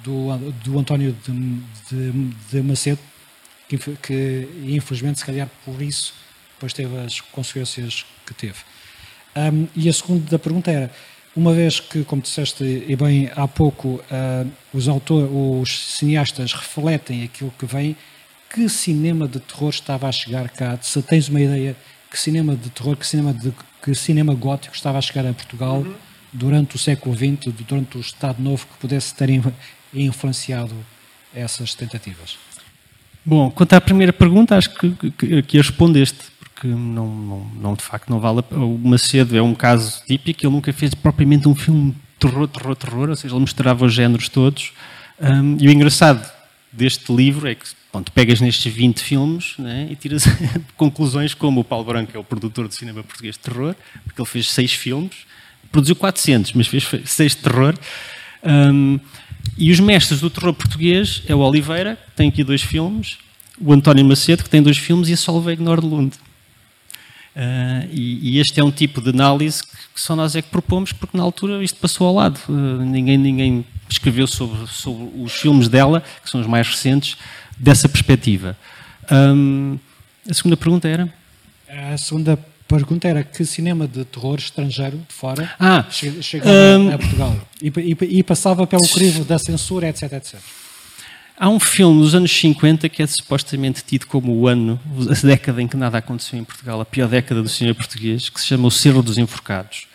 do, do António de, de, de Macedo, que, que, infelizmente, se calhar por isso, depois teve as consequências que teve. Um, e a segunda pergunta era, uma vez que, como disseste e bem há pouco, uh, os, autor, os cineastas refletem aquilo que vem, que cinema de terror estava a chegar cá? Se tens uma ideia, que cinema de terror, que cinema, de, que cinema gótico estava a chegar a Portugal uhum. durante o século XX, durante o Estado Novo, que pudesse ter influenciado essas tentativas? Bom, quanto à primeira pergunta, acho que, que, que respondeste, porque não, não, não, de facto não vale. O Macedo é um caso típico, ele nunca fez propriamente um filme terror, terror, terror, ou seja, ele misturava os géneros todos. Um, e o engraçado deste livro é que Pronto, pegas nestes 20 filmes né, e tiras conclusões como o Paulo Branco é o produtor de cinema português de terror, porque ele fez seis filmes, produziu 400, mas fez seis de terror. Um, e os mestres do terror português é o Oliveira, que tem aqui dois filmes, o António Macedo, que tem dois filmes, e a Solveig Nordlund. Uh, e, e, este é um tipo de análise que, que, só nós é que propomos, porque na altura isto passou ao lado. Uh, ninguém, ninguém escreveu sobre, sobre os filmes dela, que são os mais recentes, dessa perspectiva. Um, a segunda pergunta era? A segunda pergunta era que cinema de terror estrangeiro de fora ah, chegava um, a Portugal e, e, e, passava pelo crivo da censura, etc, etc. Há um filme dos anos 50 que é supostamente tido como o ano, a década em que nada aconteceu em Portugal, a pior década do cinema português, que se chama O Cerro dos Enforcados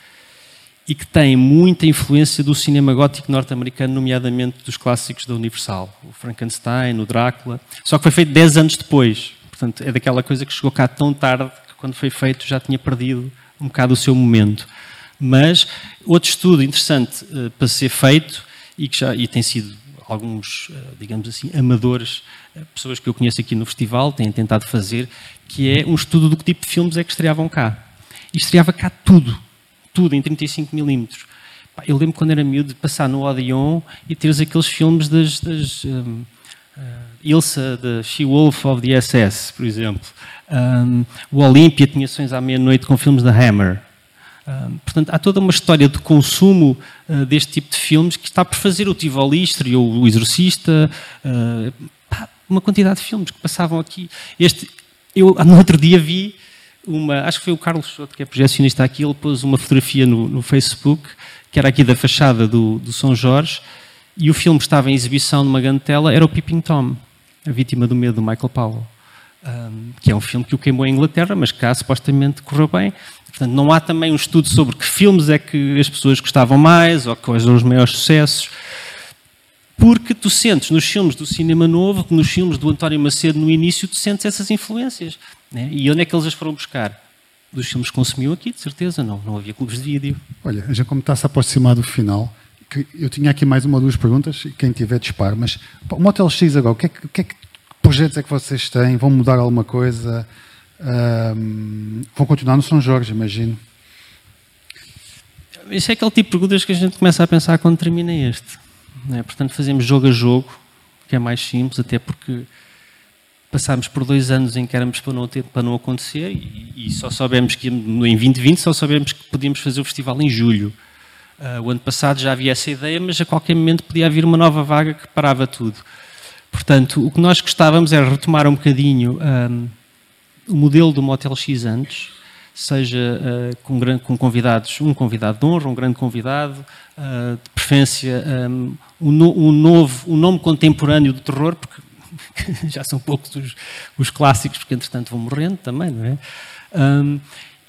e que tem muita influência do cinema gótico norte-americano, nomeadamente dos clássicos da Universal, o Frankenstein, o Drácula, só que foi feito 10 anos depois. Portanto, é daquela coisa que chegou cá tão tarde que quando foi feito já tinha perdido um bocado o seu momento. Mas outro estudo interessante uh, para ser feito e que já e tem sido alguns, uh, digamos assim, amadores, uh, pessoas que eu conheço aqui no festival têm tentado fazer, que é um estudo do que tipo de filmes é que estreavam cá. E estreava cá tudo tudo em 35 milímetros. Eu lembro quando era miúdo de passar no Odeon e teres aqueles filmes das, das um, uh, Ilsa, da She-Wolf of the SS, por exemplo. Um, o Olympia tinha sessões à meia-noite com filmes da Hammer. Um, portanto, há toda uma história de consumo uh, deste tipo de filmes que está por fazer o Tivoli ou o Exorcista, uh, pá, uma quantidade de filmes que passavam aqui. Este, eu no outro dia vi uma, acho que foi o Carlos Souto, que é projecionista aqui, ele pôs uma fotografia no, no Facebook, que era aqui da fachada do, do São Jorge, e o filme estava em exibição numa grande tela, era o Peeping Tom, a vítima do medo do Michael Powell. Um, que é um filme que o queimou em Inglaterra, mas cá supostamente correu bem. Portanto, não há também um estudo sobre que filmes é que as pessoas gostavam mais ou quais são os maiores sucessos. Porque tu sentes nos filmes do cinema novo, nos filmes do António Macedo no início, tu sentes essas influências. Né? E onde é que eles as foram buscar? Dos filmes que consumiu aqui, de certeza, não. Não havia clubes de vídeo. Olha, já como está-se a aproximar do final, eu tinha aqui mais uma ou duas perguntas, quem tiver disparo, mas o Motel X agora, o que, é que, que, é que projetos é que vocês têm? Vão mudar alguma coisa? Um, vão continuar no São Jorge, imagino. Isso é aquele tipo de perguntas que a gente começa a pensar quando termina este. Não é? Portanto, fazemos jogo a jogo, que é mais simples, até porque passámos por dois anos em que éramos para não, ter, para não acontecer e, e só soubemos que em 2020 só soubemos que podíamos fazer o festival em julho. Uh, o ano passado já havia essa ideia, mas a qualquer momento podia haver uma nova vaga que parava tudo. Portanto, o que nós gostávamos era retomar um bocadinho um, o modelo do Motel X antes, seja uh, com, com, convidados, um convidado de honra, um grande convidado, uh, de preferência um, um, novo, um nome contemporâneo do terror, porque já são poucos os, os, clássicos, porque entretanto vão morrendo também, não é? Um,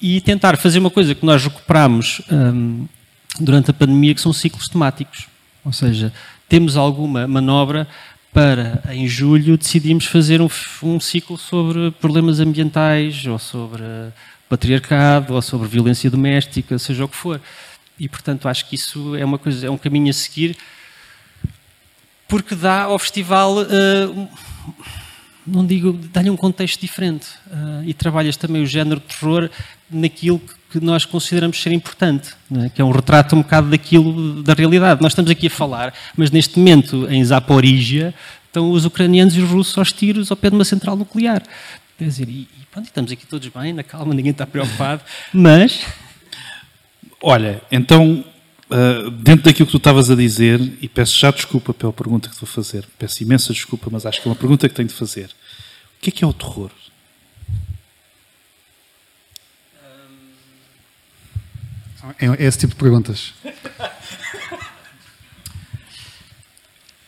e tentar fazer uma coisa que nós recuperamos um, durante a pandemia, que são ciclos temáticos. Ou seja, temos alguma manobra para, em julho, decidimos fazer um, um ciclo sobre problemas ambientais, ou sobre patriarcado, ou sobre violência doméstica, seja o que for. E, portanto, acho que isso é uma coisa, é um caminho a seguir, porque dá ao festival, uh, não digo, dá-lhe um contexto diferente. Uh, e trabalhas também o género de terror naquilo que nós consideramos ser importante, é? que é um retrato um bocado daquilo, da realidade. Nós estamos aqui a falar, mas neste momento, em Zaporizhia, estão os ucranianos e os russos aos tiros ao pé de uma central nuclear. Quer dizer, e, e pronto, estamos aqui todos bem, na calma, ninguém está preocupado, mas... Olha, então, uh, dentro daquilo que tu estavas a dizer, e peço já desculpa pela pergunta que te vou fazer, peço imensa desculpa, mas acho que é uma pergunta que tenho de fazer. O que é que é o terror? É, é esse tipo de perguntas.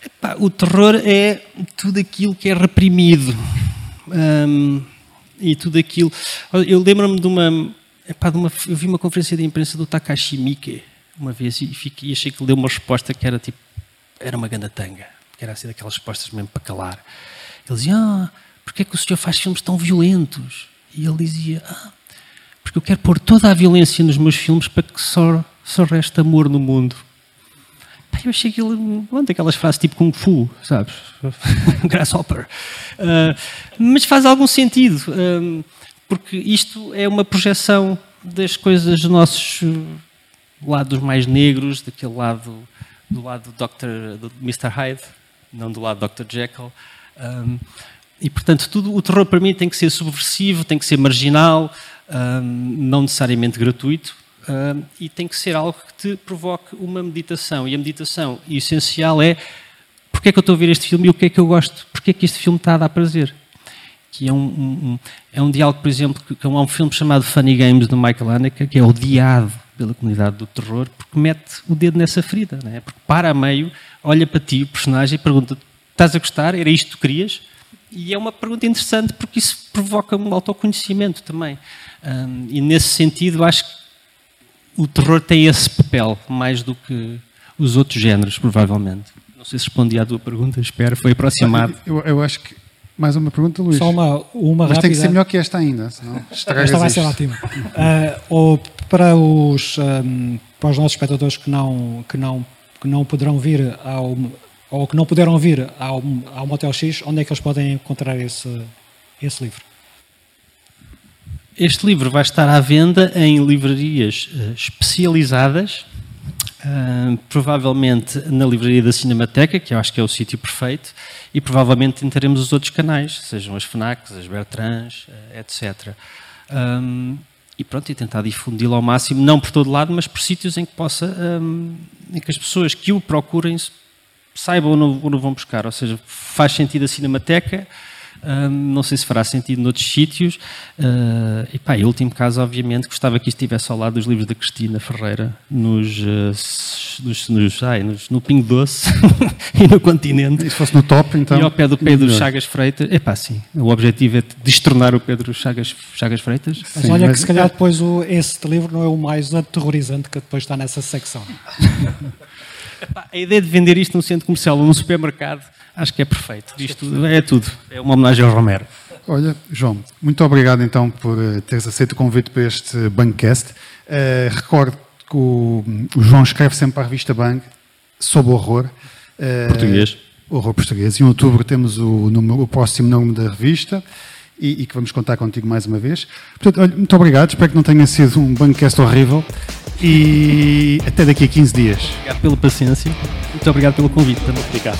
Epá, o terror é tudo aquilo que é reprimido. Um, e tudo aquilo. Eu lembro-me de uma, epá, de uma. Eu vi uma conferência de imprensa do Takashi Miike uma vez e, fiquei, e achei que ele deu uma resposta que era tipo. Era uma tanga Que era assim daquelas respostas mesmo para calar. Ele dizia: Ah, porquê é que o senhor faz filmes tão violentos? E ele dizia: Ah, porque eu quero pôr toda a violência nos meus filmes para que só, só reste amor no mundo. eu achei aquilo, pronto, aquelas frases tipo Kung Fu, sabes? Grasshopper. Uh, mas faz algum sentido, um, porque isto é uma projeção das coisas dos nossos lados mais negros, daquele lado, do lado do, Dr., do Mr. Hyde, não do lado do Dr. Jekyll. Um, e, portanto, tudo, o terror para mim tem que ser subversivo, tem que ser marginal, não necessariamente gratuito, e tem que ser algo que te provoque uma meditação. E a meditação essencial é porque é que eu estou a ver este filme e o que é que eu gosto, porque é que este filme está a dar prazer. Que é um, um, é um diálogo, por exemplo, que, que é um filme chamado Funny Games do Michael Haneke, que é odiado pela comunidade do terror, porque mete o dedo nessa ferida, não é? porque para a meio, olha para ti, o personagem, e pergunta: estás a gostar? Era isto que querias? E é uma pergunta interessante porque isso provoca um autoconhecimento também. Um, e nesse sentido, acho que o terror tem esse papel mais do que os outros géneros, provavelmente. Não sei se respondi à tua pergunta, espero, foi aproximado. Eu, eu acho que. Mais uma pergunta, Luís. Só uma, uma Mas rápida... tem que ser melhor que esta ainda, senão Esta vai ser ótima. Uh, ou para os, um, para os nossos espectadores que não, que não, que não poderão vir ao, ou que não puderam vir ao, ao Motel X, onde é que eles podem encontrar esse, esse livro? Este livro vai estar à venda em livrarias uh, especializadas, uh, provavelmente na livraria da Cinemateca, que eu acho que é o sítio perfeito, e provavelmente teremos os outros canais, sejam as FNACs, as Bertrands, eh, etc. Um, e pronto, e tentar difundi-lo ao máximo, não por todo lado, mas por sítios em que possa, um, em que as pessoas que o procurem saibam onde vão buscar, ou seja, faz sentido a Cinemateca, não sei se fará sentido noutros sítios. Uh, e pá, em último caso, obviamente, gostava que isto estivesse ao lado dos livros da Cristina Ferreira, nos, uh, nos, nos, ai, nos no Pingo Doce e no Continente. E se fosse no top, então. E ao pé do Pedro Chagas Freitas. É pá, sim. O objetivo é destornar o Pedro Chagas, Chagas Freitas. Mas sim, olha mas... que se calhar depois o, esse livro não é o mais aterrorizante que depois está nessa secção. A ideia de vender isto num centro comercial ou num supermercado Acho que é perfeito. Isto é tudo. É uma homenagem ao Romero. Olha, João, muito obrigado então por eh, teres aceito o convite para este Bancast. Uh, recordo que o, o, João escreve sempre para a revista Bang sobre horror. Uh, português. Horror português. Em outubro temos o, número, o próximo nome da revista e, e que vamos contar contigo mais uma vez. Portanto, olha, muito obrigado, espero que não tenha sido um bancast horrível e até daqui a 15 dias. Obrigado pela paciência. Muito obrigado pelo convite também. Obrigado.